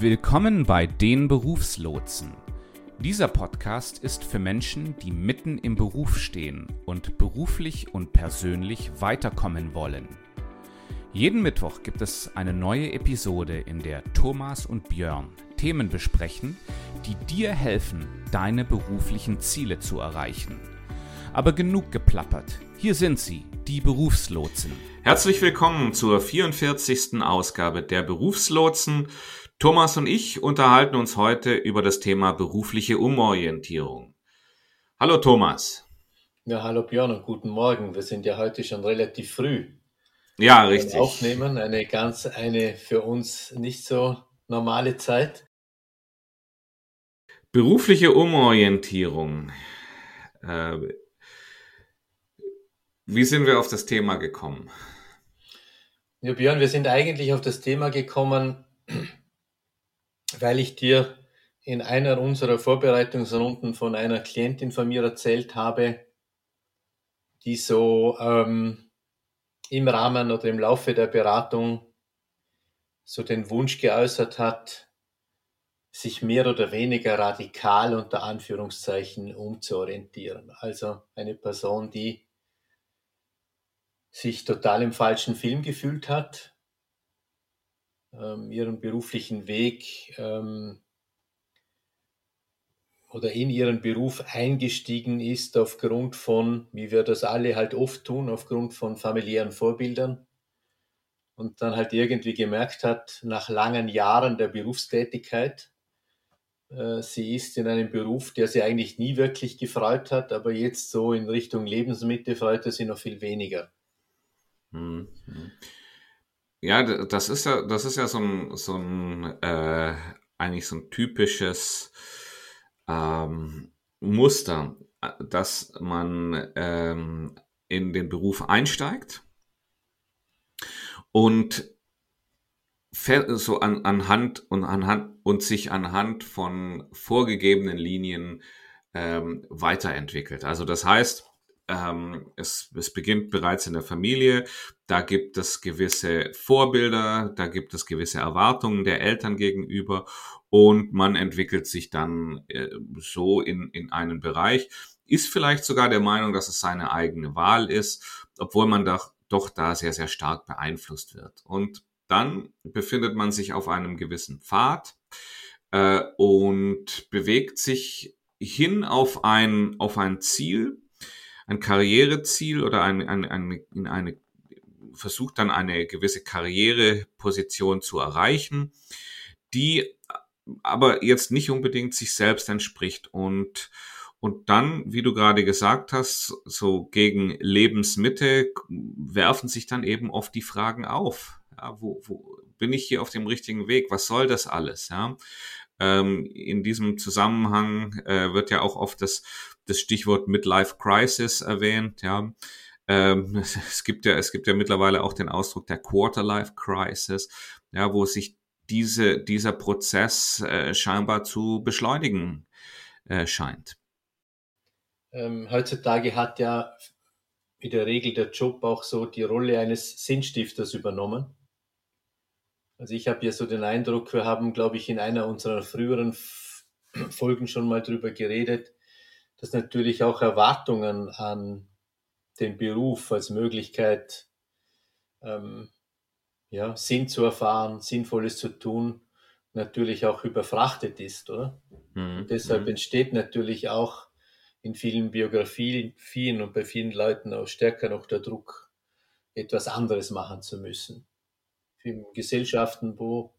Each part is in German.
Willkommen bei den Berufslotsen. Dieser Podcast ist für Menschen, die mitten im Beruf stehen und beruflich und persönlich weiterkommen wollen. Jeden Mittwoch gibt es eine neue Episode, in der Thomas und Björn Themen besprechen, die dir helfen, deine beruflichen Ziele zu erreichen. Aber genug geplappert. Hier sind sie, die Berufslotsen. Herzlich willkommen zur 44. Ausgabe der Berufslotsen. Thomas und ich unterhalten uns heute über das Thema berufliche Umorientierung. Hallo Thomas. Ja, hallo Björn und guten Morgen. Wir sind ja heute schon relativ früh. Ja, richtig. Aufnehmen, eine ganz, eine für uns nicht so normale Zeit. Berufliche Umorientierung. Äh, wie sind wir auf das Thema gekommen? Ja, Björn, wir sind eigentlich auf das Thema gekommen, weil ich dir in einer unserer Vorbereitungsrunden von einer Klientin von mir erzählt habe, die so ähm, im Rahmen oder im Laufe der Beratung so den Wunsch geäußert hat, sich mehr oder weniger radikal unter Anführungszeichen umzuorientieren. Also eine Person, die sich total im falschen Film gefühlt hat, ähm, ihren beruflichen Weg ähm, oder in ihren Beruf eingestiegen ist aufgrund von, wie wir das alle halt oft tun, aufgrund von familiären Vorbildern und dann halt irgendwie gemerkt hat, nach langen Jahren der Berufstätigkeit, äh, sie ist in einem Beruf, der sie eigentlich nie wirklich gefreut hat, aber jetzt so in Richtung Lebensmitte freut er sie noch viel weniger. Mhm. Ja, das ist ja, das ist ja so ein, so ein äh, eigentlich so ein typisches ähm, Muster, dass man ähm, in den Beruf einsteigt und so an, anhand und anhand und sich anhand von vorgegebenen Linien ähm, weiterentwickelt. Also das heißt, ähm, es, es beginnt bereits in der Familie. Da gibt es gewisse Vorbilder, da gibt es gewisse Erwartungen der Eltern gegenüber und man entwickelt sich dann äh, so in, in einen Bereich, ist vielleicht sogar der Meinung, dass es seine eigene Wahl ist, obwohl man doch, doch da sehr, sehr stark beeinflusst wird. Und dann befindet man sich auf einem gewissen Pfad äh, und bewegt sich hin auf ein, auf ein Ziel, ein Karriereziel oder ein, ein, ein, in eine, versucht dann eine gewisse Karriereposition zu erreichen, die aber jetzt nicht unbedingt sich selbst entspricht und und dann, wie du gerade gesagt hast, so gegen Lebensmitte werfen sich dann eben oft die Fragen auf. Ja, wo, wo bin ich hier auf dem richtigen Weg? Was soll das alles? Ja? Ähm, in diesem Zusammenhang äh, wird ja auch oft das das Stichwort Midlife Crisis erwähnt, ja. Ähm, es gibt ja, es gibt ja mittlerweile auch den Ausdruck der Quarterlife Crisis, ja, wo sich diese, dieser Prozess äh, scheinbar zu beschleunigen äh, scheint. Ähm, heutzutage hat ja in der Regel der Job auch so die Rolle eines Sinnstifters übernommen. Also ich habe ja so den Eindruck, wir haben, glaube ich, in einer unserer früheren Folgen schon mal drüber geredet, dass natürlich auch Erwartungen an den Beruf als Möglichkeit, ähm, ja, Sinn zu erfahren, Sinnvolles zu tun, natürlich auch überfrachtet ist, oder? Mhm. deshalb mhm. entsteht natürlich auch in vielen Biografien und bei vielen Leuten auch stärker noch der Druck, etwas anderes machen zu müssen. In Gesellschaften, wo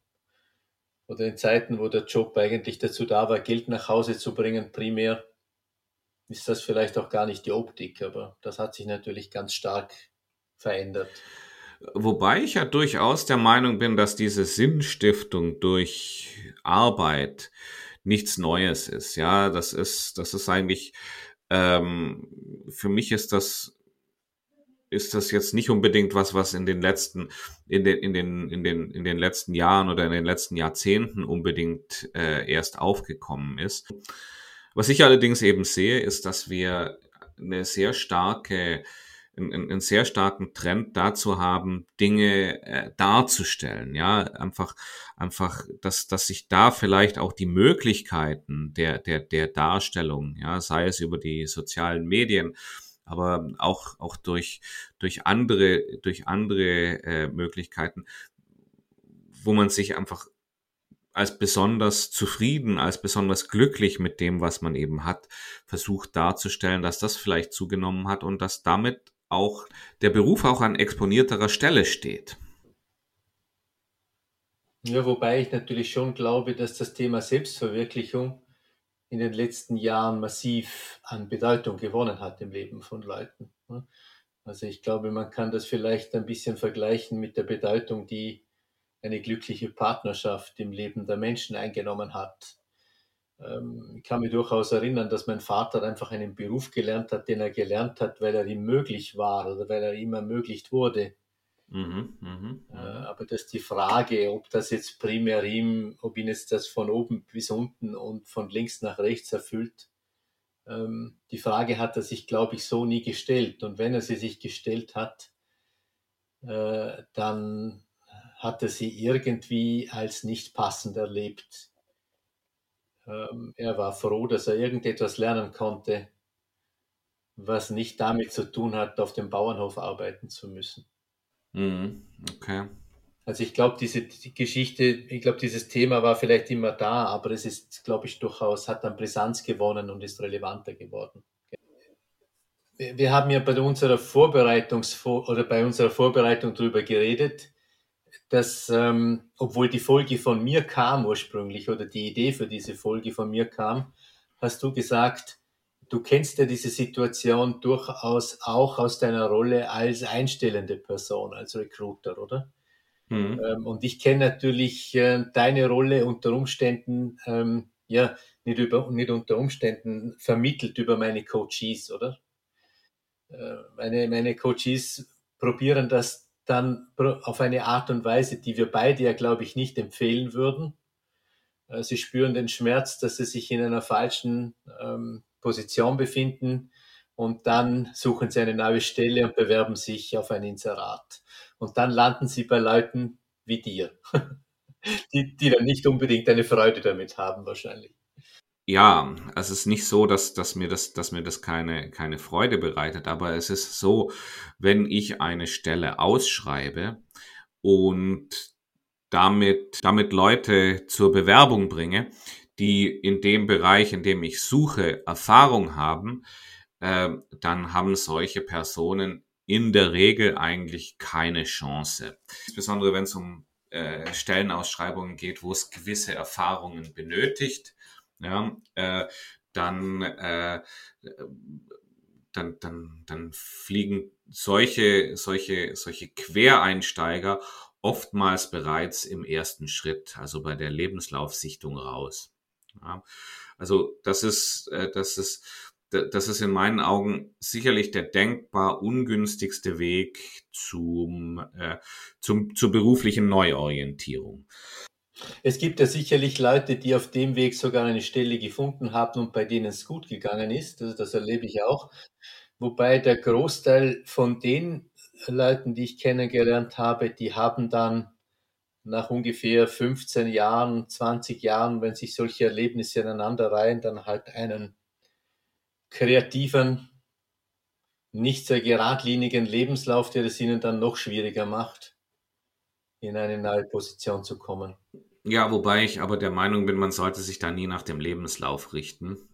oder in Zeiten, wo der Job eigentlich dazu da war, Geld nach Hause zu bringen, primär, ist das vielleicht auch gar nicht die Optik, aber das hat sich natürlich ganz stark verändert. Wobei ich ja durchaus der Meinung bin, dass diese Sinnstiftung durch Arbeit nichts Neues ist. Ja, das ist, das ist eigentlich, ähm, für mich ist das, ist das jetzt nicht unbedingt was, was in den letzten, in den, in den, in den, in den letzten Jahren oder in den letzten Jahrzehnten unbedingt äh, erst aufgekommen ist. Was ich allerdings eben sehe, ist, dass wir eine sehr starke, einen, einen sehr starken Trend dazu haben, Dinge äh, darzustellen. Ja, einfach, einfach, dass, dass sich da vielleicht auch die Möglichkeiten der, der, der Darstellung, ja, sei es über die sozialen Medien, aber auch, auch durch, durch andere, durch andere äh, Möglichkeiten, wo man sich einfach als besonders zufrieden, als besonders glücklich mit dem, was man eben hat, versucht darzustellen, dass das vielleicht zugenommen hat und dass damit auch der Beruf auch an exponierterer Stelle steht. Ja, wobei ich natürlich schon glaube, dass das Thema Selbstverwirklichung in den letzten Jahren massiv an Bedeutung gewonnen hat im Leben von Leuten. Also ich glaube, man kann das vielleicht ein bisschen vergleichen mit der Bedeutung, die eine glückliche Partnerschaft im Leben der Menschen eingenommen hat. Ähm, ich kann mich durchaus erinnern, dass mein Vater einfach einen Beruf gelernt hat, den er gelernt hat, weil er ihm möglich war oder weil er ihm ermöglicht wurde. Mhm, mh, mh. Äh, aber dass die Frage, ob das jetzt primär ihm, ob ihn jetzt das von oben bis unten und von links nach rechts erfüllt, ähm, die Frage hat er sich, glaube ich, so nie gestellt. Und wenn er sie sich gestellt hat, äh, dann hat er sie irgendwie als nicht passend erlebt. Ähm, er war froh, dass er irgendetwas lernen konnte, was nicht damit zu tun hat, auf dem Bauernhof arbeiten zu müssen. Mhm. Okay. Also ich glaube, diese die Geschichte, ich glaube, dieses Thema war vielleicht immer da, aber es ist, glaube ich, durchaus, hat an Brisanz gewonnen und ist relevanter geworden. Wir haben ja bei unserer Vorbereitungs oder bei unserer Vorbereitung darüber geredet, dass, ähm, obwohl die Folge von mir kam ursprünglich oder die Idee für diese Folge von mir kam, hast du gesagt, du kennst ja diese Situation durchaus auch aus deiner Rolle als einstellende Person, als Recruiter, oder? Mhm. Ähm, und ich kenne natürlich äh, deine Rolle unter Umständen, ähm, ja, nicht, über, nicht unter Umständen vermittelt über meine Coaches, oder? Äh, meine, meine Coaches probieren das dann auf eine Art und Weise, die wir beide ja, glaube ich, nicht empfehlen würden. Äh, sie spüren den Schmerz, dass sie sich in einer falschen ähm, Position befinden und dann suchen sie eine neue Stelle und bewerben sich auf ein Inserat. Und dann landen sie bei Leuten wie dir, die, die dann nicht unbedingt eine Freude damit haben wahrscheinlich. Ja, es ist nicht so, dass, dass mir das, dass mir das keine, keine Freude bereitet, aber es ist so, wenn ich eine Stelle ausschreibe und damit, damit Leute zur Bewerbung bringe, die in dem Bereich, in dem ich suche, Erfahrung haben, äh, dann haben solche Personen in der Regel eigentlich keine Chance. Insbesondere wenn es um äh, Stellenausschreibungen geht, wo es gewisse Erfahrungen benötigt ja, äh, dann, äh, dann, dann, dann fliegen solche, solche, solche Quereinsteiger oftmals bereits im ersten Schritt, also bei der Lebenslaufsichtung raus. Ja, also das ist, äh, das ist, das ist in meinen Augen sicherlich der denkbar ungünstigste Weg zum, äh, zum, zur beruflichen Neuorientierung. Es gibt ja sicherlich Leute, die auf dem Weg sogar eine Stelle gefunden haben und bei denen es gut gegangen ist. Also das erlebe ich auch. Wobei der Großteil von den Leuten, die ich kennengelernt habe, die haben dann nach ungefähr 15 Jahren, 20 Jahren, wenn sich solche Erlebnisse ineinander reihen, dann halt einen kreativen, nicht sehr geradlinigen Lebenslauf, der es ihnen dann noch schwieriger macht, in eine neue Position zu kommen. Ja, wobei ich aber der Meinung bin, man sollte sich da nie nach dem Lebenslauf richten.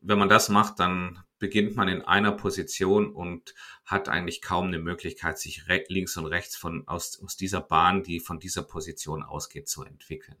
Wenn man das macht, dann beginnt man in einer Position und hat eigentlich kaum eine Möglichkeit, sich links und rechts von, aus, aus dieser Bahn, die von dieser Position ausgeht, zu entwickeln.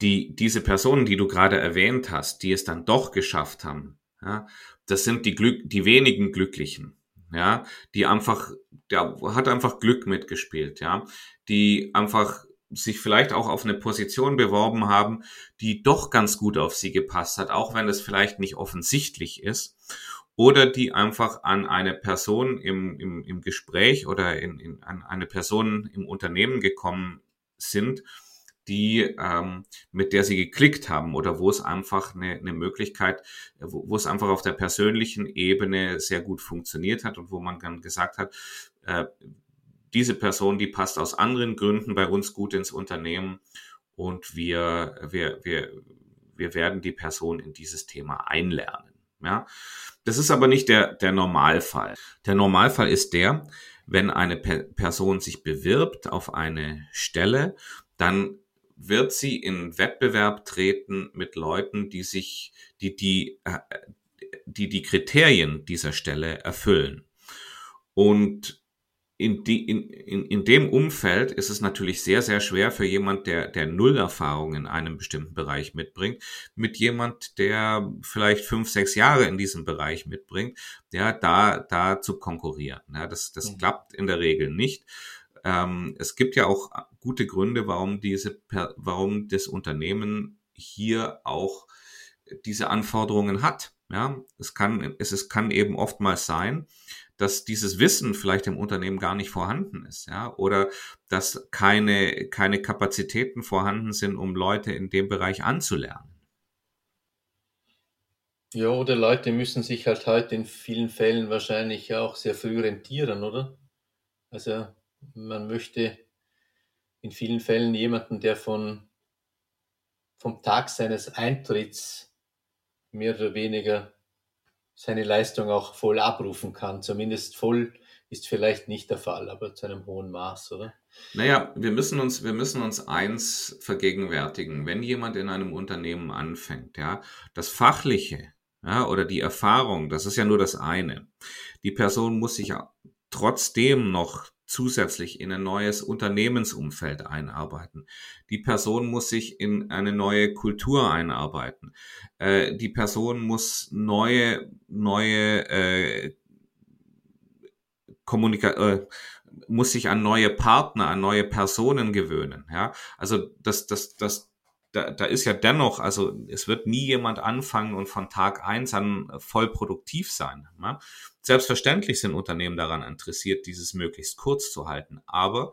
Die, diese Personen, die du gerade erwähnt hast, die es dann doch geschafft haben, ja, das sind die, Glück, die wenigen Glücklichen, ja, die einfach, der hat einfach Glück mitgespielt, ja, die einfach sich vielleicht auch auf eine Position beworben haben, die doch ganz gut auf sie gepasst hat, auch wenn es vielleicht nicht offensichtlich ist. Oder die einfach an eine Person im, im, im Gespräch oder in, in, an eine Person im Unternehmen gekommen sind, die ähm, mit der sie geklickt haben oder wo es einfach eine, eine Möglichkeit, wo, wo es einfach auf der persönlichen Ebene sehr gut funktioniert hat und wo man dann gesagt hat, äh, diese Person, die passt aus anderen Gründen bei uns gut ins Unternehmen und wir, wir, wir, wir werden die Person in dieses Thema einlernen. Ja, das ist aber nicht der, der Normalfall. Der Normalfall ist der, wenn eine Pe Person sich bewirbt auf eine Stelle, dann wird sie in Wettbewerb treten mit Leuten, die sich, die die, äh, die, die Kriterien dieser Stelle erfüllen. Und in, die, in, in, in dem Umfeld ist es natürlich sehr, sehr schwer für jemand, der, der null Erfahrung in einem bestimmten Bereich mitbringt, mit jemand, der vielleicht fünf, sechs Jahre in diesem Bereich mitbringt, ja, da, da zu konkurrieren. Ja, das, das mhm. klappt in der Regel nicht. Ähm, es gibt ja auch gute Gründe, warum diese, warum das Unternehmen hier auch diese Anforderungen hat. Ja, es kann, es, es kann eben oftmals sein, dass dieses Wissen vielleicht im Unternehmen gar nicht vorhanden ist, ja, oder dass keine, keine Kapazitäten vorhanden sind, um Leute in dem Bereich anzulernen. Ja, oder Leute müssen sich halt heute in vielen Fällen wahrscheinlich auch sehr früh rentieren, oder? Also man möchte in vielen Fällen jemanden, der von, vom Tag seines Eintritts mehr oder weniger seine Leistung auch voll abrufen kann. Zumindest voll ist vielleicht nicht der Fall, aber zu einem hohen Maß, oder? Naja, wir müssen uns, wir müssen uns eins vergegenwärtigen. Wenn jemand in einem Unternehmen anfängt, ja, das Fachliche, ja, oder die Erfahrung, das ist ja nur das eine. Die Person muss sich trotzdem noch zusätzlich in ein neues Unternehmensumfeld einarbeiten. Die Person muss sich in eine neue Kultur einarbeiten. Äh, die Person muss neue, neue äh, Kommunika äh, muss sich an neue Partner, an neue Personen gewöhnen. Ja, also das, das, das, da, da ist ja dennoch, also es wird nie jemand anfangen und von Tag eins an voll produktiv sein. Ne? Selbstverständlich sind Unternehmen daran interessiert, dieses möglichst kurz zu halten, aber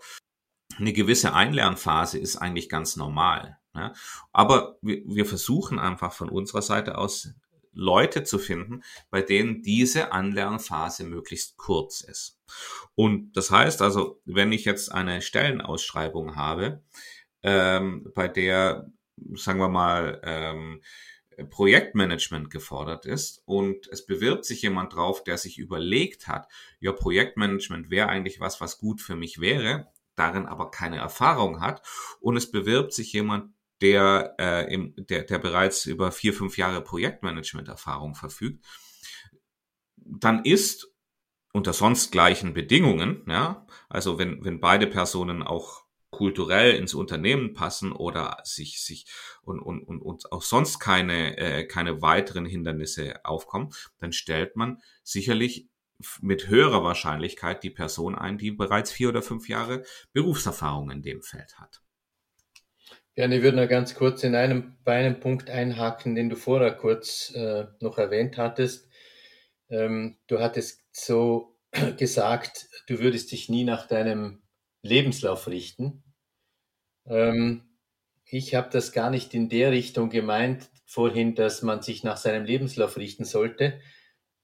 eine gewisse Einlernphase ist eigentlich ganz normal. Ne? Aber wir, wir versuchen einfach von unserer Seite aus Leute zu finden, bei denen diese Anlernphase möglichst kurz ist. Und das heißt also, wenn ich jetzt eine Stellenausschreibung habe, ähm, bei der sagen wir mal, ähm, Projektmanagement gefordert ist und es bewirbt sich jemand drauf, der sich überlegt hat, ja, Projektmanagement wäre eigentlich was, was gut für mich wäre, darin aber keine Erfahrung hat und es bewirbt sich jemand, der, äh, im, der, der bereits über vier, fünf Jahre Projektmanagement-Erfahrung verfügt, dann ist unter sonst gleichen Bedingungen, ja, also wenn, wenn beide Personen auch kulturell ins Unternehmen passen oder sich sich und und und, und auch sonst keine äh, keine weiteren Hindernisse aufkommen, dann stellt man sicherlich mit höherer Wahrscheinlichkeit die Person ein, die bereits vier oder fünf Jahre Berufserfahrung in dem Feld hat. Ja, ich würde noch ganz kurz in einem, bei einem Punkt einhaken, den du vorher kurz äh, noch erwähnt hattest. Ähm, du hattest so gesagt, du würdest dich nie nach deinem Lebenslauf richten. Ähm, ich habe das gar nicht in der Richtung gemeint vorhin, dass man sich nach seinem Lebenslauf richten sollte.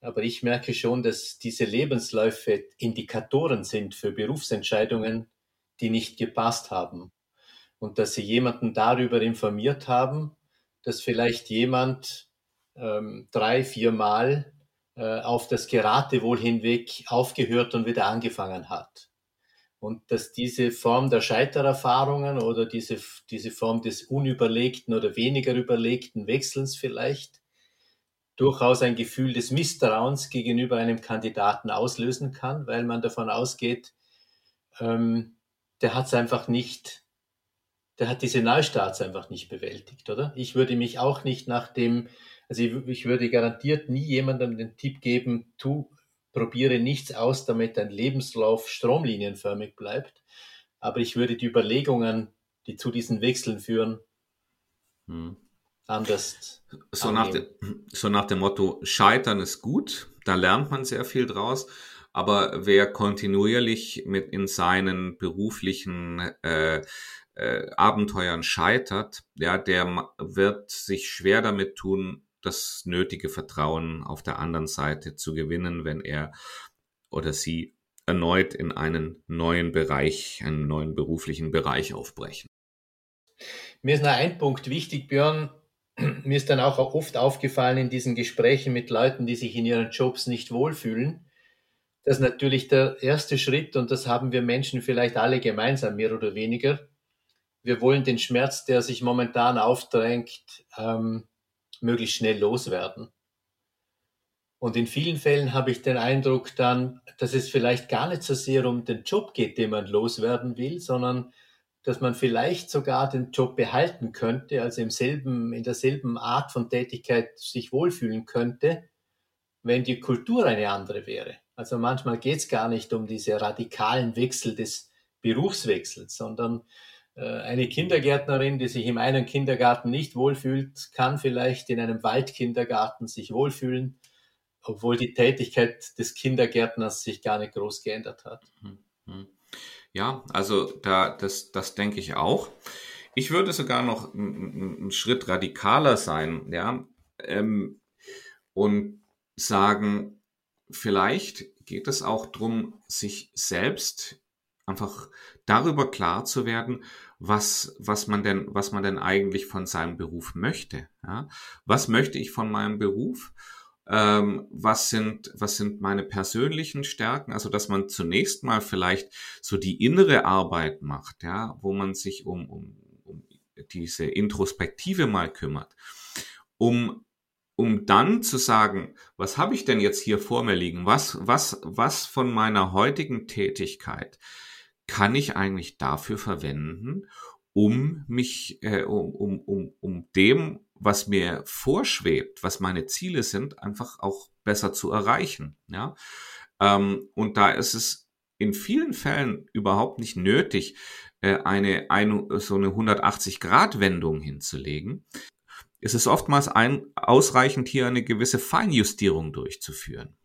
Aber ich merke schon, dass diese Lebensläufe Indikatoren sind für Berufsentscheidungen, die nicht gepasst haben. Und dass sie jemanden darüber informiert haben, dass vielleicht jemand ähm, drei, vier Mal äh, auf das Geratewohl hinweg aufgehört und wieder angefangen hat. Und dass diese Form der Scheitererfahrungen oder diese, diese Form des unüberlegten oder weniger überlegten Wechselns vielleicht durchaus ein Gefühl des Misstrauens gegenüber einem Kandidaten auslösen kann, weil man davon ausgeht, ähm, der hat es einfach nicht, der hat diese Neustarts einfach nicht bewältigt, oder? Ich würde mich auch nicht nach dem, also ich, ich würde garantiert nie jemandem den Tipp geben, tu probiere nichts aus, damit dein Lebenslauf stromlinienförmig bleibt. Aber ich würde die Überlegungen, die zu diesen Wechseln führen, hm. anders. So nach, de, so nach dem Motto, Scheitern ist gut, da lernt man sehr viel draus. Aber wer kontinuierlich mit in seinen beruflichen äh, äh, Abenteuern scheitert, ja, der wird sich schwer damit tun, das nötige Vertrauen auf der anderen Seite zu gewinnen, wenn er oder sie erneut in einen neuen Bereich, einen neuen beruflichen Bereich aufbrechen. Mir ist noch ein Punkt wichtig, Björn. Mir ist dann auch oft aufgefallen in diesen Gesprächen mit Leuten, die sich in ihren Jobs nicht wohlfühlen, dass natürlich der erste Schritt, und das haben wir Menschen vielleicht alle gemeinsam, mehr oder weniger, wir wollen den Schmerz, der sich momentan aufdrängt, ähm, möglichst schnell loswerden. Und in vielen Fällen habe ich den Eindruck dann, dass es vielleicht gar nicht so sehr um den Job geht, den man loswerden will, sondern dass man vielleicht sogar den Job behalten könnte, also im selben, in derselben Art von Tätigkeit sich wohlfühlen könnte, wenn die Kultur eine andere wäre. Also manchmal geht es gar nicht um diese radikalen Wechsel des Berufswechsels, sondern eine Kindergärtnerin, die sich in einem Kindergarten nicht wohlfühlt, kann vielleicht in einem Waldkindergarten sich wohlfühlen, obwohl die Tätigkeit des Kindergärtners sich gar nicht groß geändert hat. Mhm. Mhm. Ja, also da, das, das denke ich auch. Ich würde sogar noch einen Schritt radikaler sein, ja, ähm, und sagen, vielleicht geht es auch darum, sich selbst einfach darüber klar zu werden, was, was man denn, was man denn eigentlich von seinem Beruf möchte. Ja? Was möchte ich von meinem Beruf? Ähm, was sind, was sind meine persönlichen Stärken? Also, dass man zunächst mal vielleicht so die innere Arbeit macht, ja, wo man sich um, um, um diese Introspektive mal kümmert, um um dann zu sagen, was habe ich denn jetzt hier vor mir liegen? Was, was, was von meiner heutigen Tätigkeit kann ich eigentlich dafür verwenden, um mich, äh, um, um, um, um dem, was mir vorschwebt, was meine Ziele sind, einfach auch besser zu erreichen. Ja? Ähm, und da ist es in vielen Fällen überhaupt nicht nötig, äh, eine, eine so eine 180-Grad-Wendung hinzulegen. Es ist oftmals ein, ausreichend, hier eine gewisse Feinjustierung durchzuführen.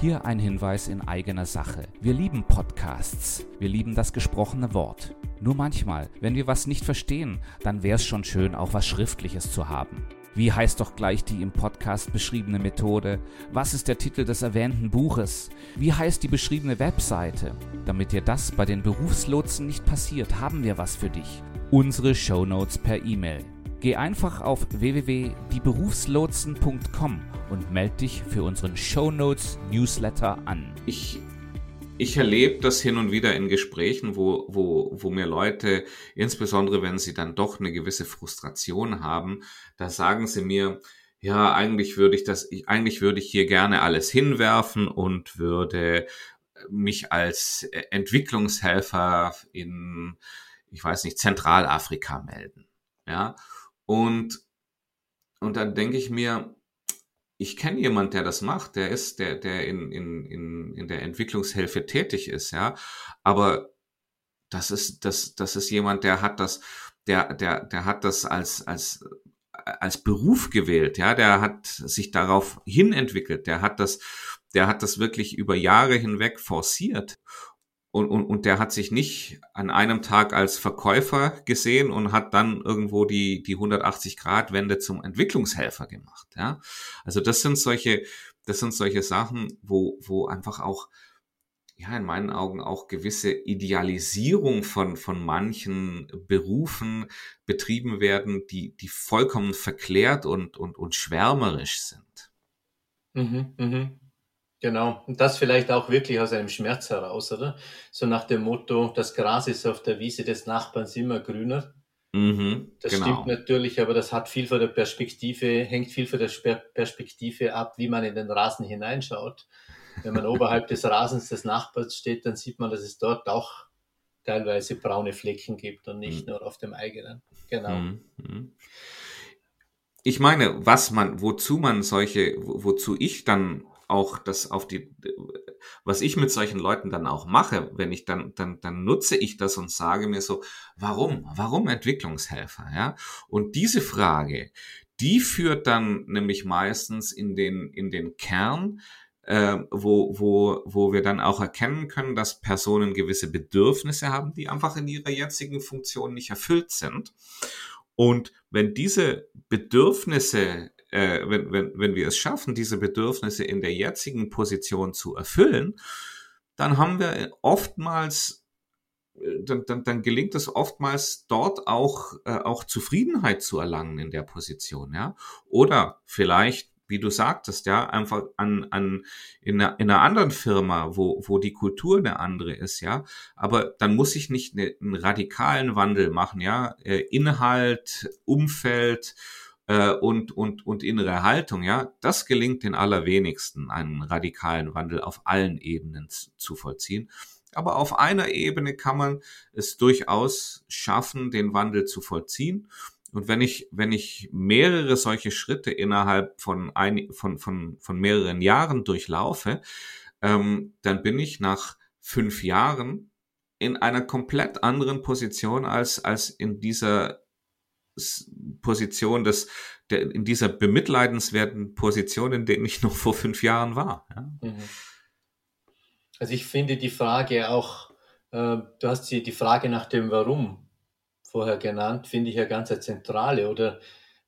Hier ein Hinweis in eigener Sache. Wir lieben Podcasts. Wir lieben das gesprochene Wort. Nur manchmal, wenn wir was nicht verstehen, dann wäre es schon schön, auch was Schriftliches zu haben. Wie heißt doch gleich die im Podcast beschriebene Methode? Was ist der Titel des erwähnten Buches? Wie heißt die beschriebene Webseite? Damit dir das bei den Berufslotsen nicht passiert, haben wir was für dich. Unsere Shownotes per E-Mail. Geh einfach auf www.dieberufslotsen.com und melde dich für unseren Show Notes Newsletter an. Ich ich erlebe das hin und wieder in Gesprächen, wo, wo, wo mir Leute, insbesondere wenn sie dann doch eine gewisse Frustration haben, da sagen sie mir, ja, eigentlich würde ich das, eigentlich würde ich hier gerne alles hinwerfen und würde mich als Entwicklungshelfer in, ich weiß nicht, Zentralafrika melden. Ja, und, und dann denke ich mir, ich kenne jemand, der das macht, der ist, der, der in, in, in, in der Entwicklungshilfe tätig ist, ja. Aber das ist, das, das ist jemand, der hat das, der, der, der hat das als, als, als Beruf gewählt, ja. Der hat sich darauf hin entwickelt, der hat das, der hat das wirklich über Jahre hinweg forciert. Und, und, und der hat sich nicht an einem Tag als Verkäufer gesehen und hat dann irgendwo die, die 180-Grad-Wende zum Entwicklungshelfer gemacht. Ja? Also das sind solche, das sind solche Sachen, wo, wo einfach auch, ja, in meinen Augen auch gewisse Idealisierung von, von manchen Berufen betrieben werden, die, die vollkommen verklärt und, und, und schwärmerisch sind. Mhm, mhm. Genau, und das vielleicht auch wirklich aus einem Schmerz heraus, oder? So nach dem Motto, das Gras ist auf der Wiese des Nachbarns immer grüner. Mhm, das genau. stimmt natürlich, aber das hat viel von der Perspektive, hängt viel von der Perspektive ab, wie man in den Rasen hineinschaut. Wenn man oberhalb des Rasens des Nachbars steht, dann sieht man, dass es dort auch teilweise braune Flecken gibt und nicht mhm. nur auf dem eigenen. Genau. Mhm. mhm. Ich meine, was man, wozu man solche, wozu ich dann auch das auf die, was ich mit solchen Leuten dann auch mache, wenn ich dann, dann, dann nutze ich das und sage mir so, warum, warum Entwicklungshelfer, ja? Und diese Frage, die führt dann nämlich meistens in den, in den Kern äh, wo, wo, wo wir dann auch erkennen können, dass Personen gewisse Bedürfnisse haben, die einfach in ihrer jetzigen Funktion nicht erfüllt sind. Und wenn diese Bedürfnisse, äh, wenn, wenn, wenn wir es schaffen, diese Bedürfnisse in der jetzigen Position zu erfüllen, dann haben wir oftmals äh, dann, dann, dann gelingt es oftmals dort auch, äh, auch Zufriedenheit zu erlangen in der Position, ja. Oder vielleicht wie du sagtest, ja, einfach an, an in, einer, in einer anderen Firma, wo, wo die Kultur eine andere ist, ja. Aber dann muss ich nicht eine, einen radikalen Wandel machen, ja. Äh, Inhalt, Umfeld äh, und, und, und innere Haltung, ja. Das gelingt den allerwenigsten, einen radikalen Wandel auf allen Ebenen zu, vollziehen. Aber auf einer Ebene kann man es durchaus schaffen, den Wandel zu vollziehen. Und wenn ich, wenn ich mehrere solche Schritte innerhalb von, ein, von, von, von mehreren Jahren durchlaufe, ähm, dann bin ich nach fünf Jahren in einer komplett anderen Position als, als in dieser Position des, der, in dieser bemitleidenswerten Position, in der ich noch vor fünf Jahren war. Ja? Mhm. Also ich finde die Frage auch, äh, du hast die, die Frage nach dem Warum vorher genannt, finde ich ja ganz eine zentrale. Oder,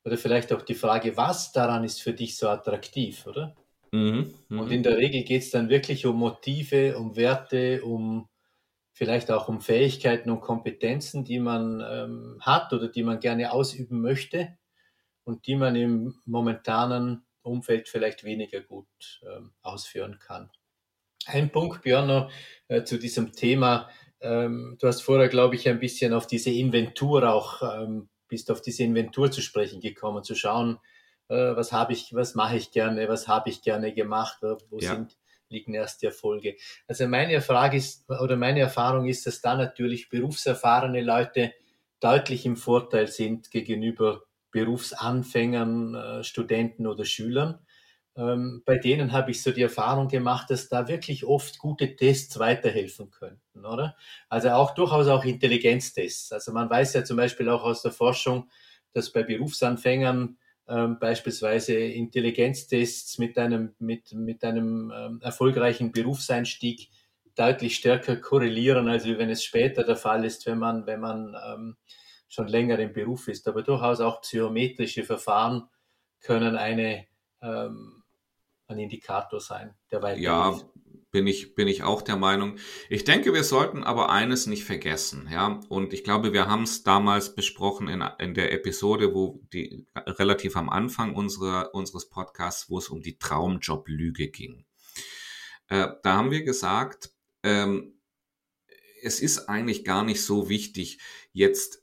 oder vielleicht auch die Frage, was daran ist für dich so attraktiv, oder? Mhm, mh. Und in der Regel geht es dann wirklich um Motive, um Werte, um vielleicht auch um Fähigkeiten und Kompetenzen, die man ähm, hat oder die man gerne ausüben möchte und die man im momentanen Umfeld vielleicht weniger gut ähm, ausführen kann. Ein Punkt, Björn, noch äh, zu diesem Thema ähm, du hast vorher, glaube ich, ein bisschen auf diese Inventur auch, ähm, bist auf diese Inventur zu sprechen gekommen, zu schauen, äh, was habe ich, was mache ich gerne, was habe ich gerne gemacht, wo ja. sind, liegen erst die Erfolge. Also meine Frage ist, oder meine Erfahrung ist, dass da natürlich berufserfahrene Leute deutlich im Vorteil sind gegenüber Berufsanfängern, äh, Studenten oder Schülern ähm, bei denen habe ich so die Erfahrung gemacht, dass da wirklich oft gute Tests weiterhelfen könnten, oder? Also auch durchaus auch Intelligenztests. Also man weiß ja zum Beispiel auch aus der Forschung, dass bei Berufsanfängern ähm, beispielsweise Intelligenztests mit einem, mit, mit einem ähm, erfolgreichen Berufseinstieg deutlich stärker korrelieren, als wenn es später der Fall ist, wenn man, wenn man ähm, schon länger im Beruf ist. Aber durchaus auch psychometrische Verfahren können eine ähm, ein Indikator sein, der weit Ja, bin ich, bin ich auch der Meinung. Ich denke, wir sollten aber eines nicht vergessen, ja. Und ich glaube, wir haben es damals besprochen in, in der Episode, wo die relativ am Anfang unserer, unseres Podcasts, wo es um die Traumjob-Lüge ging. Äh, da haben wir gesagt, ähm, es ist eigentlich gar nicht so wichtig, jetzt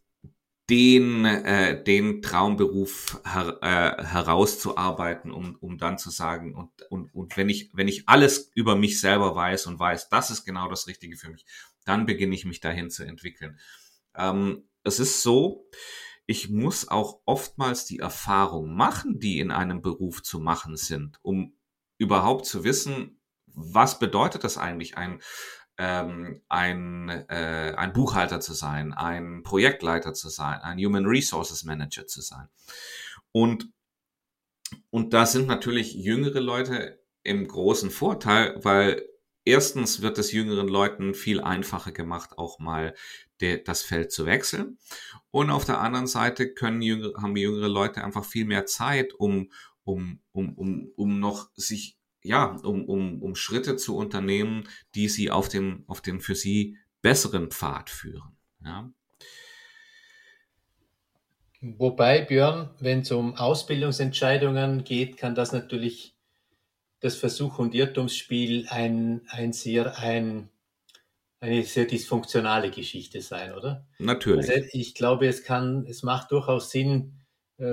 den, äh, den Traumberuf her, äh, herauszuarbeiten, um, um dann zu sagen, und, und, und wenn ich, wenn ich alles über mich selber weiß und weiß, das ist genau das Richtige für mich, dann beginne ich mich dahin zu entwickeln. Ähm, es ist so, ich muss auch oftmals die Erfahrung machen, die in einem Beruf zu machen sind, um überhaupt zu wissen, was bedeutet das eigentlich, ein, ähm, ein, äh, ein Buchhalter zu sein, ein Projektleiter zu sein, ein Human Resources Manager zu sein. Und, und da sind natürlich jüngere Leute im großen Vorteil, weil erstens wird es jüngeren Leuten viel einfacher gemacht, auch mal de, das Feld zu wechseln. Und auf der anderen Seite können jüngere, haben jüngere Leute einfach viel mehr Zeit, um, um, um, um, um noch sich ja, um, um, um Schritte zu unternehmen, die sie auf den, auf den für sie besseren Pfad führen. Ja. Wobei, Björn, wenn es um Ausbildungsentscheidungen geht, kann das natürlich das Versuch- und Irrtumsspiel ein, ein sehr, ein, eine sehr dysfunktionale Geschichte sein, oder? Natürlich. Also ich glaube, es kann, es macht durchaus Sinn,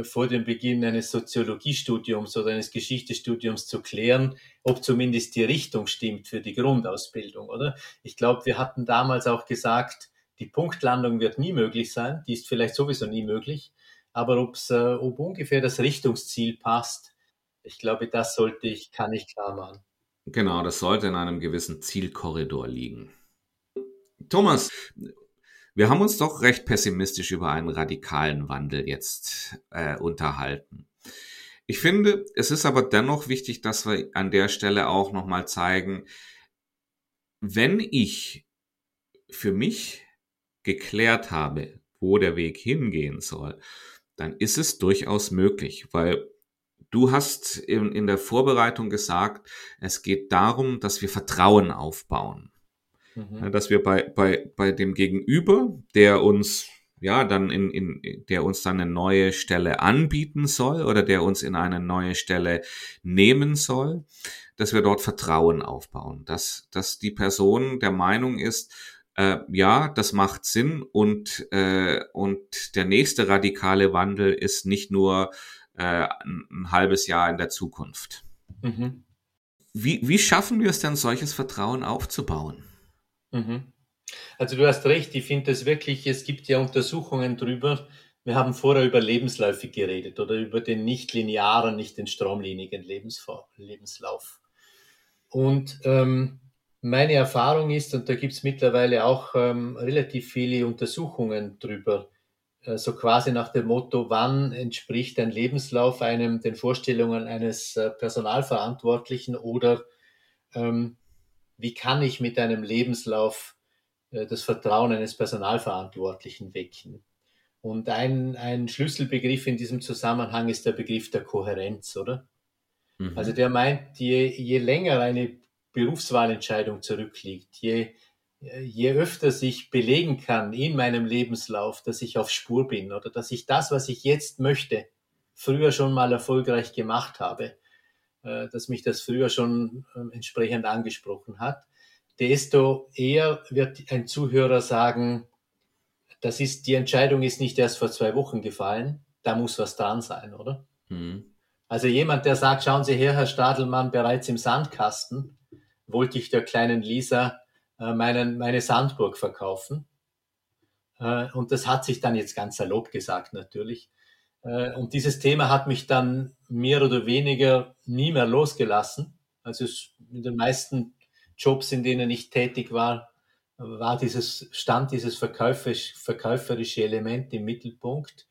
vor dem Beginn eines Soziologiestudiums oder eines Geschichtestudiums zu klären, ob zumindest die Richtung stimmt für die Grundausbildung, oder? Ich glaube, wir hatten damals auch gesagt, die Punktlandung wird nie möglich sein, die ist vielleicht sowieso nie möglich, aber ob's, äh, ob ungefähr das Richtungsziel passt, ich glaube, das sollte ich, kann ich klar machen. Genau, das sollte in einem gewissen Zielkorridor liegen. Thomas, wir haben uns doch recht pessimistisch über einen radikalen Wandel jetzt äh, unterhalten. Ich finde, es ist aber dennoch wichtig, dass wir an der Stelle auch nochmal zeigen, wenn ich für mich geklärt habe, wo der Weg hingehen soll, dann ist es durchaus möglich, weil du hast in, in der Vorbereitung gesagt, es geht darum, dass wir Vertrauen aufbauen. Mhm. Dass wir bei, bei, bei dem Gegenüber, der uns ja, dann in, in, der uns dann eine neue Stelle anbieten soll oder der uns in eine neue Stelle nehmen soll, dass wir dort Vertrauen aufbauen, dass, dass die Person der Meinung ist, äh, ja, das macht Sinn und, äh, und der nächste radikale Wandel ist nicht nur äh, ein, ein halbes Jahr in der Zukunft. Mhm. Wie, wie schaffen wir es denn, solches Vertrauen aufzubauen? Mhm. Also du hast recht, ich finde es wirklich, es gibt ja Untersuchungen drüber. Wir haben vorher über Lebensläufe geredet oder über den nicht linearen, nicht den stromlinigen Lebenslauf. Und ähm, meine Erfahrung ist, und da gibt es mittlerweile auch ähm, relativ viele Untersuchungen drüber, äh, so quasi nach dem Motto, wann entspricht ein Lebenslauf einem den Vorstellungen eines äh, Personalverantwortlichen oder ähm, wie kann ich mit einem Lebenslauf äh, das Vertrauen eines Personalverantwortlichen wecken. Und ein, ein Schlüsselbegriff in diesem Zusammenhang ist der Begriff der Kohärenz, oder? Mhm. Also der meint, je, je länger eine Berufswahlentscheidung zurückliegt, je, je öfter sich belegen kann in meinem Lebenslauf, dass ich auf Spur bin oder dass ich das, was ich jetzt möchte, früher schon mal erfolgreich gemacht habe, dass mich das früher schon ähm, entsprechend angesprochen hat, desto eher wird ein Zuhörer sagen, das ist, die Entscheidung ist nicht erst vor zwei Wochen gefallen, da muss was dran sein, oder? Mhm. Also jemand, der sagt, schauen Sie her, Herr Stadelmann, bereits im Sandkasten wollte ich der kleinen Lisa äh, meinen, meine Sandburg verkaufen. Äh, und das hat sich dann jetzt ganz salopp gesagt, natürlich. Äh, und dieses Thema hat mich dann mehr oder weniger nie mehr losgelassen. Also in den meisten Jobs, in denen ich tätig war, war dieses, stand dieses verkäuferisch, verkäuferische Element im Mittelpunkt.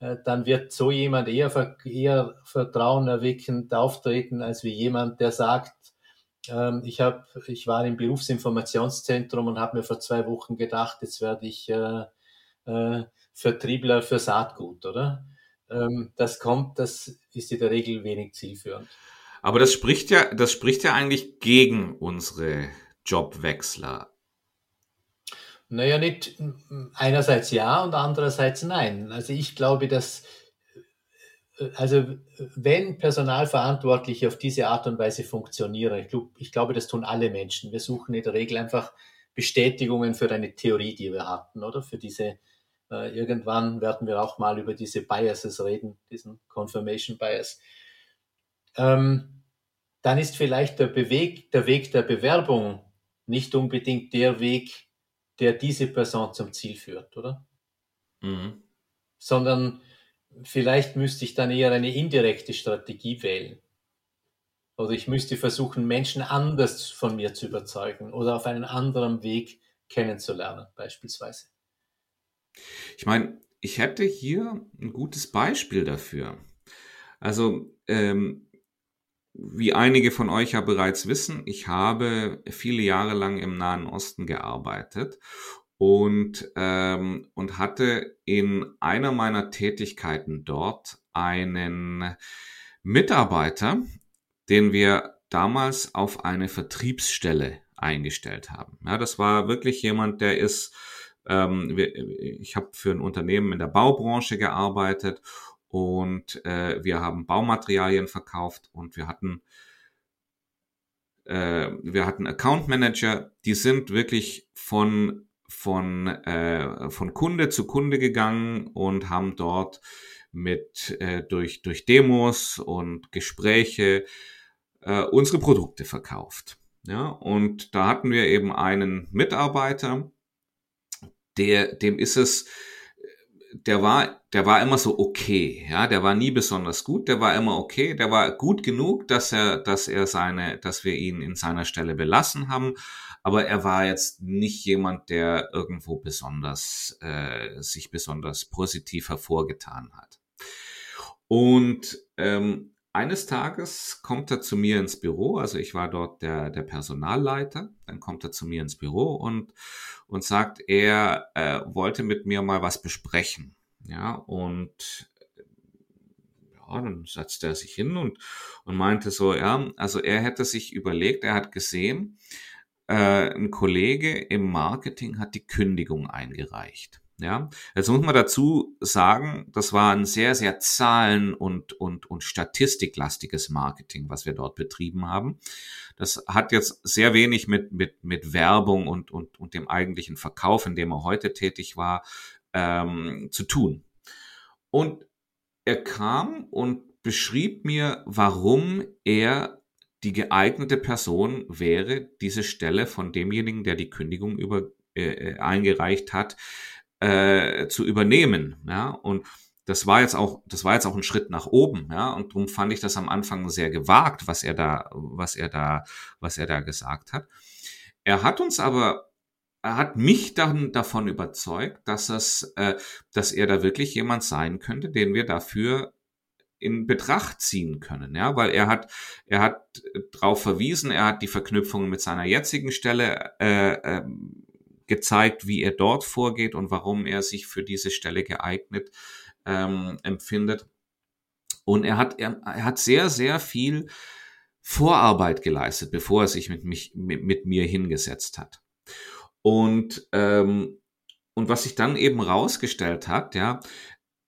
Äh, dann wird so jemand eher, eher vertrauenerweckend auftreten, als wie jemand, der sagt, ähm, ich, hab, ich war im Berufsinformationszentrum und habe mir vor zwei Wochen gedacht, jetzt werde ich äh, äh, Vertriebler für Saatgut, oder? Ähm, das kommt, das ist in der Regel wenig zielführend. Aber das spricht ja, das spricht ja eigentlich gegen unsere Jobwechsler. Naja, nicht einerseits ja und andererseits nein. Also ich glaube, dass also wenn Personalverantwortliche auf diese Art und Weise funktionieren, ich, glaub, ich glaube, das tun alle Menschen. Wir suchen in der Regel einfach Bestätigungen für eine Theorie, die wir hatten, oder? Für diese, äh, irgendwann werden wir auch mal über diese Biases reden, diesen Confirmation Bias. Ähm, dann ist vielleicht der, Beweg, der Weg der Bewerbung nicht unbedingt der Weg, der diese Person zum Ziel führt, oder? Mhm. Sondern vielleicht müsste ich dann eher eine indirekte Strategie wählen. Oder ich müsste versuchen, Menschen anders von mir zu überzeugen oder auf einen anderen Weg kennenzulernen, beispielsweise. Ich meine, ich hätte hier ein gutes Beispiel dafür. Also ähm, wie einige von euch ja bereits wissen, ich habe viele Jahre lang im Nahen Osten gearbeitet und, ähm, und hatte in einer meiner Tätigkeiten dort einen Mitarbeiter, den wir damals auf eine Vertriebsstelle eingestellt haben. Ja, das war wirklich jemand, der ist, ähm, ich habe für ein Unternehmen in der Baubranche gearbeitet und äh, wir haben Baumaterialien verkauft und wir hatten äh, wir hatten Account Manager, die sind wirklich von von äh, von Kunde zu Kunde gegangen und haben dort mit äh, durch durch Demos und Gespräche äh, unsere Produkte verkauft. Ja, und da hatten wir eben einen Mitarbeiter, der dem ist es der war, der war immer so okay, ja, der war nie besonders gut, der war immer okay, der war gut genug, dass er, dass er seine, dass wir ihn in seiner Stelle belassen haben, aber er war jetzt nicht jemand, der irgendwo besonders, äh, sich besonders positiv hervorgetan hat. Und ähm, eines Tages kommt er zu mir ins Büro, also ich war dort der, der Personalleiter, dann kommt er zu mir ins Büro und, und sagt, er äh, wollte mit mir mal was besprechen. Ja, und ja, dann setzte er sich hin und, und meinte so, ja, also er hätte sich überlegt, er hat gesehen, äh, ein Kollege im Marketing hat die Kündigung eingereicht. Ja, jetzt muss man dazu sagen, das war ein sehr, sehr zahlen- und, und, und statistiklastiges Marketing, was wir dort betrieben haben. Das hat jetzt sehr wenig mit, mit, mit Werbung und, und, und dem eigentlichen Verkauf, in dem er heute tätig war, ähm, zu tun. Und er kam und beschrieb mir, warum er die geeignete Person wäre, diese Stelle von demjenigen, der die Kündigung über, äh, äh eingereicht hat, äh, zu übernehmen. Ja, und das war jetzt auch, das war jetzt auch ein Schritt nach oben, ja, und darum fand ich das am Anfang sehr gewagt, was er da, was er da, was er da gesagt hat. Er hat uns aber, er hat mich dann davon überzeugt, dass es, äh, dass er da wirklich jemand sein könnte, den wir dafür in Betracht ziehen können, ja, weil er hat, er hat darauf verwiesen, er hat die Verknüpfungen mit seiner jetzigen Stelle äh, äh, gezeigt, wie er dort vorgeht und warum er sich für diese Stelle geeignet ähm, empfindet. Und er hat, er, er hat sehr, sehr viel Vorarbeit geleistet, bevor er sich mit, mich, mit, mit mir hingesetzt hat. Und, ähm, und was sich dann eben rausgestellt hat, ja,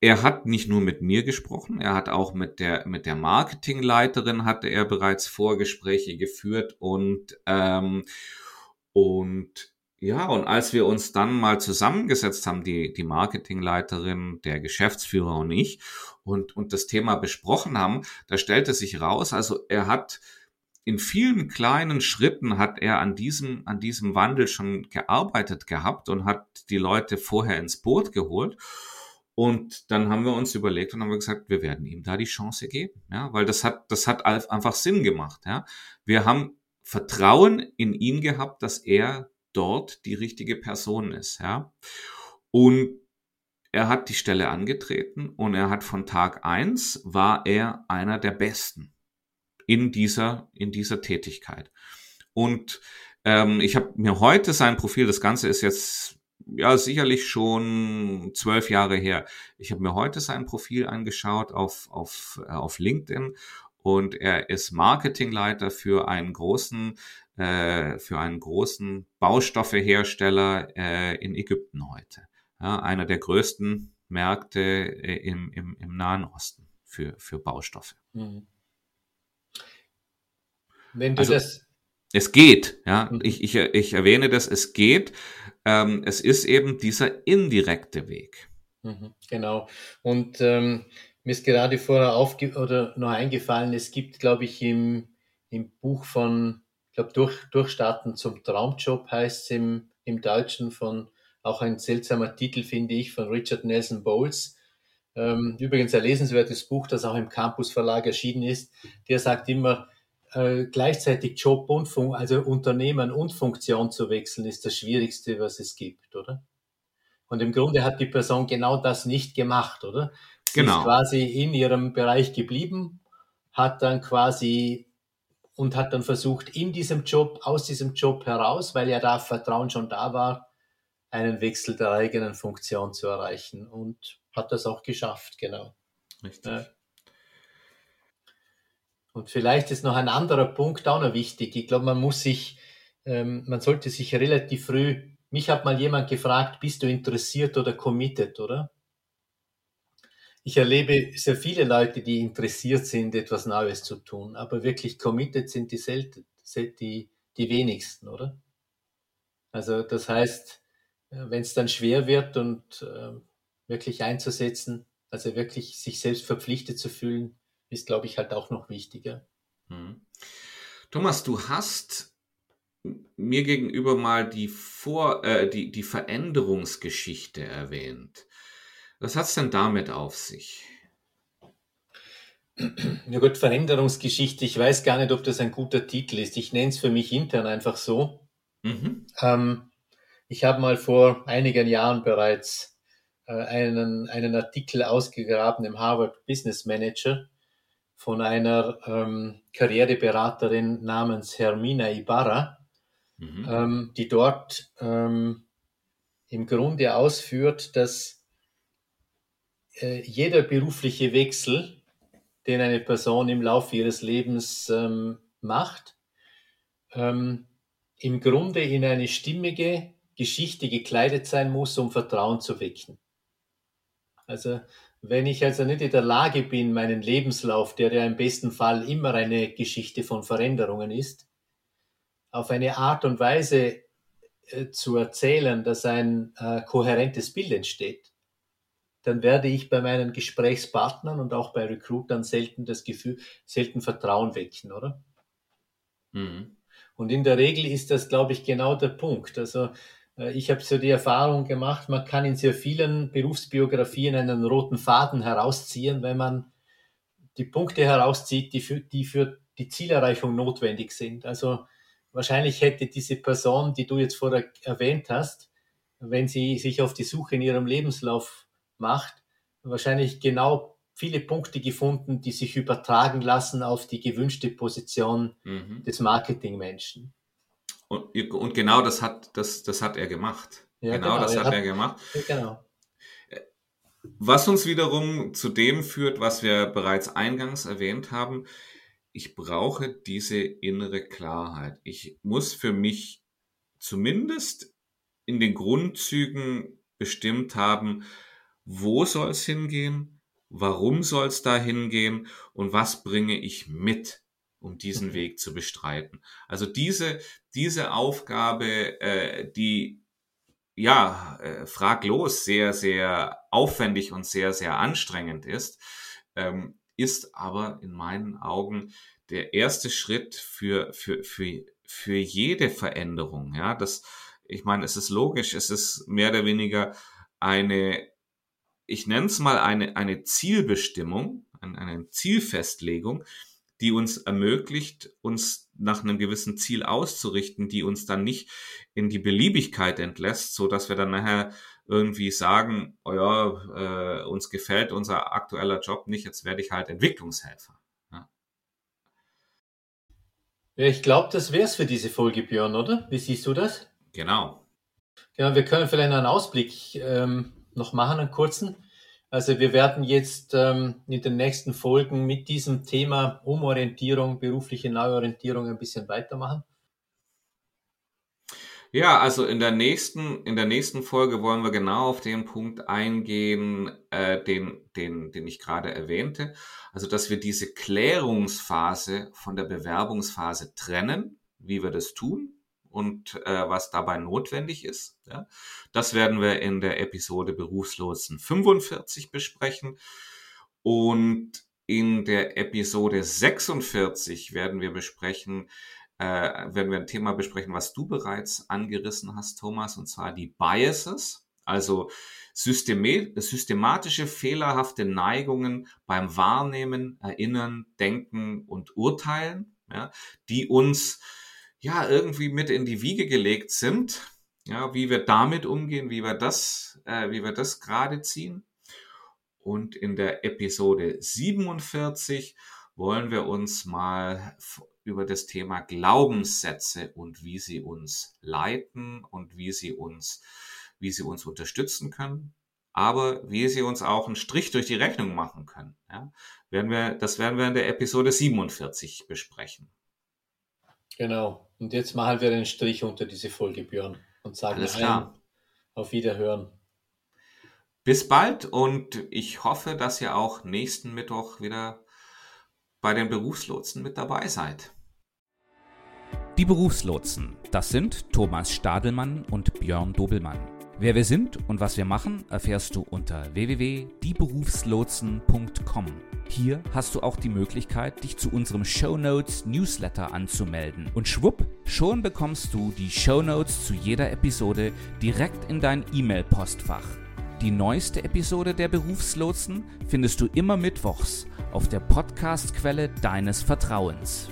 er hat nicht nur mit mir gesprochen, er hat auch mit der mit der Marketingleiterin hatte er bereits Vorgespräche geführt und ähm, und ja, und als wir uns dann mal zusammengesetzt haben, die, die Marketingleiterin, der Geschäftsführer und ich, und, und das Thema besprochen haben, da stellte sich raus, also er hat in vielen kleinen Schritten hat er an diesem, an diesem Wandel schon gearbeitet gehabt und hat die Leute vorher ins Boot geholt. Und dann haben wir uns überlegt und haben gesagt, wir werden ihm da die Chance geben, ja, weil das hat, das hat einfach Sinn gemacht, ja. Wir haben Vertrauen in ihn gehabt, dass er dort die richtige Person ist, ja. Und er hat die Stelle angetreten und er hat von Tag eins war er einer der Besten in dieser, in dieser Tätigkeit. Und ähm, ich habe mir heute sein Profil, das Ganze ist jetzt ja sicherlich schon zwölf Jahre her. Ich habe mir heute sein Profil angeschaut auf, auf, äh, auf LinkedIn und er ist Marketingleiter für einen großen äh, für einen großen Baustoffehersteller äh, in Ägypten heute. Ja, einer der größten Märkte äh, im, im, im Nahen Osten für, für Baustoffe. Mhm. Wenn du also, das. Es geht, ja. Mhm. Ich, ich, ich erwähne das, es geht. Ähm, es ist eben dieser indirekte Weg. Mhm, genau. Und ähm, mir ist gerade vorher aufge oder noch eingefallen, es gibt, glaube ich, im, im Buch von glaube, durch, Durchstarten zum Traumjob heißt es im, im Deutschen von, auch ein seltsamer Titel, finde ich, von Richard Nelson Bowles. Ähm, übrigens ein lesenswertes Buch, das auch im Campus Verlag erschienen ist. Der sagt immer, äh, gleichzeitig Job und Fun also Unternehmen und Funktion zu wechseln, ist das Schwierigste, was es gibt, oder? Und im Grunde hat die Person genau das nicht gemacht, oder? Sie genau. ist quasi in ihrem Bereich geblieben, hat dann quasi und hat dann versucht, in diesem Job, aus diesem Job heraus, weil ja da Vertrauen schon da war, einen Wechsel der eigenen Funktion zu erreichen und hat das auch geschafft, genau. Richtig. Ja. Und vielleicht ist noch ein anderer Punkt auch noch wichtig. Ich glaube, man muss sich, ähm, man sollte sich relativ früh, mich hat mal jemand gefragt, bist du interessiert oder committed, oder? Ich erlebe sehr viele Leute, die interessiert sind, etwas Neues zu tun, aber wirklich committed sind die selten, die, die wenigsten, oder? Also das heißt, äh, wenn es dann schwer wird und äh, wirklich einzusetzen, also wirklich sich selbst verpflichtet zu fühlen, ist, glaube ich, halt auch noch wichtiger. Hm. Thomas, du hast mir gegenüber mal die, Vor äh, die, die Veränderungsgeschichte erwähnt. Was hat es denn damit auf sich? Ja gut, Veränderungsgeschichte. Ich weiß gar nicht, ob das ein guter Titel ist. Ich nenne es für mich intern einfach so. Mhm. Ähm, ich habe mal vor einigen Jahren bereits äh, einen, einen Artikel ausgegraben im Harvard Business Manager von einer ähm, Karriereberaterin namens Hermina Ibarra, mhm. ähm, die dort ähm, im Grunde ausführt, dass äh, jeder berufliche Wechsel, den eine Person im Laufe ihres Lebens ähm, macht, ähm, im Grunde in eine stimmige Geschichte gekleidet sein muss, um Vertrauen zu wecken. Also wenn ich also nicht in der Lage bin, meinen Lebenslauf, der ja im besten Fall immer eine Geschichte von Veränderungen ist, auf eine Art und Weise äh, zu erzählen, dass ein äh, kohärentes Bild entsteht, dann werde ich bei meinen Gesprächspartnern und auch bei Recruitern selten das Gefühl, selten Vertrauen wecken, oder? Mhm. Und in der Regel ist das, glaube ich, genau der Punkt. Also äh, ich habe so die Erfahrung gemacht, man kann in sehr vielen Berufsbiografien einen roten Faden herausziehen, wenn man die Punkte herauszieht, die für die, für die Zielerreichung notwendig sind. Also wahrscheinlich hätte diese Person, die du jetzt vorher erwähnt hast, wenn sie sich auf die Suche in ihrem Lebenslauf macht, wahrscheinlich genau viele Punkte gefunden, die sich übertragen lassen auf die gewünschte Position mhm. des Marketingmenschen. Und, und, genau das hat, das, das hat er gemacht. Ja, genau, genau, das er hat, er gemacht. Genau. Was uns wiederum zu dem führt, was wir bereits eingangs erwähnt haben. Ich brauche diese innere Klarheit. Ich muss für mich zumindest in den Grundzügen bestimmt haben, wo soll es hingehen, warum soll es da hingehen und was bringe ich mit, um diesen mhm. Weg zu bestreiten. Also diese, diese Aufgabe, äh, die ja äh, fraglos sehr, sehr aufwendig und sehr, sehr anstrengend ist, ähm, ist aber in meinen Augen der erste Schritt für, für, für, für jede Veränderung. Ja, das, ich meine, es ist logisch, es ist mehr oder weniger eine ich nenne es mal eine, eine Zielbestimmung, eine Zielfestlegung, die uns ermöglicht, uns nach einem gewissen Ziel auszurichten, die uns dann nicht in die Beliebigkeit entlässt, so dass wir dann nachher irgendwie sagen, oh ja, äh, uns gefällt unser aktueller Job nicht, jetzt werde ich halt Entwicklungshelfer. Ja, ja ich glaube, das wäre es für diese Folge, Björn, oder? Wie siehst du das? Genau. Genau, wir können vielleicht einen Ausblick ähm, noch machen, einen kurzen. Also wir werden jetzt ähm, in den nächsten Folgen mit diesem Thema Umorientierung, berufliche Neuorientierung ein bisschen weitermachen. Ja, also in der nächsten, in der nächsten Folge wollen wir genau auf den Punkt eingehen, äh, den, den, den ich gerade erwähnte. Also, dass wir diese Klärungsphase von der Bewerbungsphase trennen, wie wir das tun und äh, was dabei notwendig ist. Ja. Das werden wir in der Episode Berufslotsen 45 besprechen. Und in der Episode 46 werden wir besprechen, äh, werden wir ein Thema besprechen, was du bereits angerissen hast, Thomas, und zwar die Biases, also systematische fehlerhafte Neigungen beim Wahrnehmen, Erinnern, Denken und Urteilen, ja, die uns ja irgendwie mit in die Wiege gelegt sind. Ja, wie wir damit umgehen, wie wir das, äh, wie wir das gerade ziehen. Und in der Episode 47 wollen wir uns mal über das Thema Glaubenssätze und wie sie uns leiten und wie sie uns, wie sie uns unterstützen können, aber wie sie uns auch einen Strich durch die Rechnung machen können. Ja, werden wir, das werden wir in der Episode 47 besprechen. Genau. Und jetzt machen wir einen Strich unter diese Folge, Björn, und sagen Alles klar. auf Wiederhören. Bis bald und ich hoffe, dass ihr auch nächsten Mittwoch wieder bei den Berufslotsen mit dabei seid. Die Berufslotsen, das sind Thomas Stadelmann und Björn Dobelmann. Wer wir sind und was wir machen, erfährst du unter www.dieberufslotsen.com. Hier hast du auch die Möglichkeit, dich zu unserem Show Notes Newsletter anzumelden. Und schwupp, schon bekommst du die Show Notes zu jeder Episode direkt in dein E-Mail-Postfach. Die neueste Episode der Berufslotsen findest du immer mittwochs auf der Podcast-Quelle deines Vertrauens.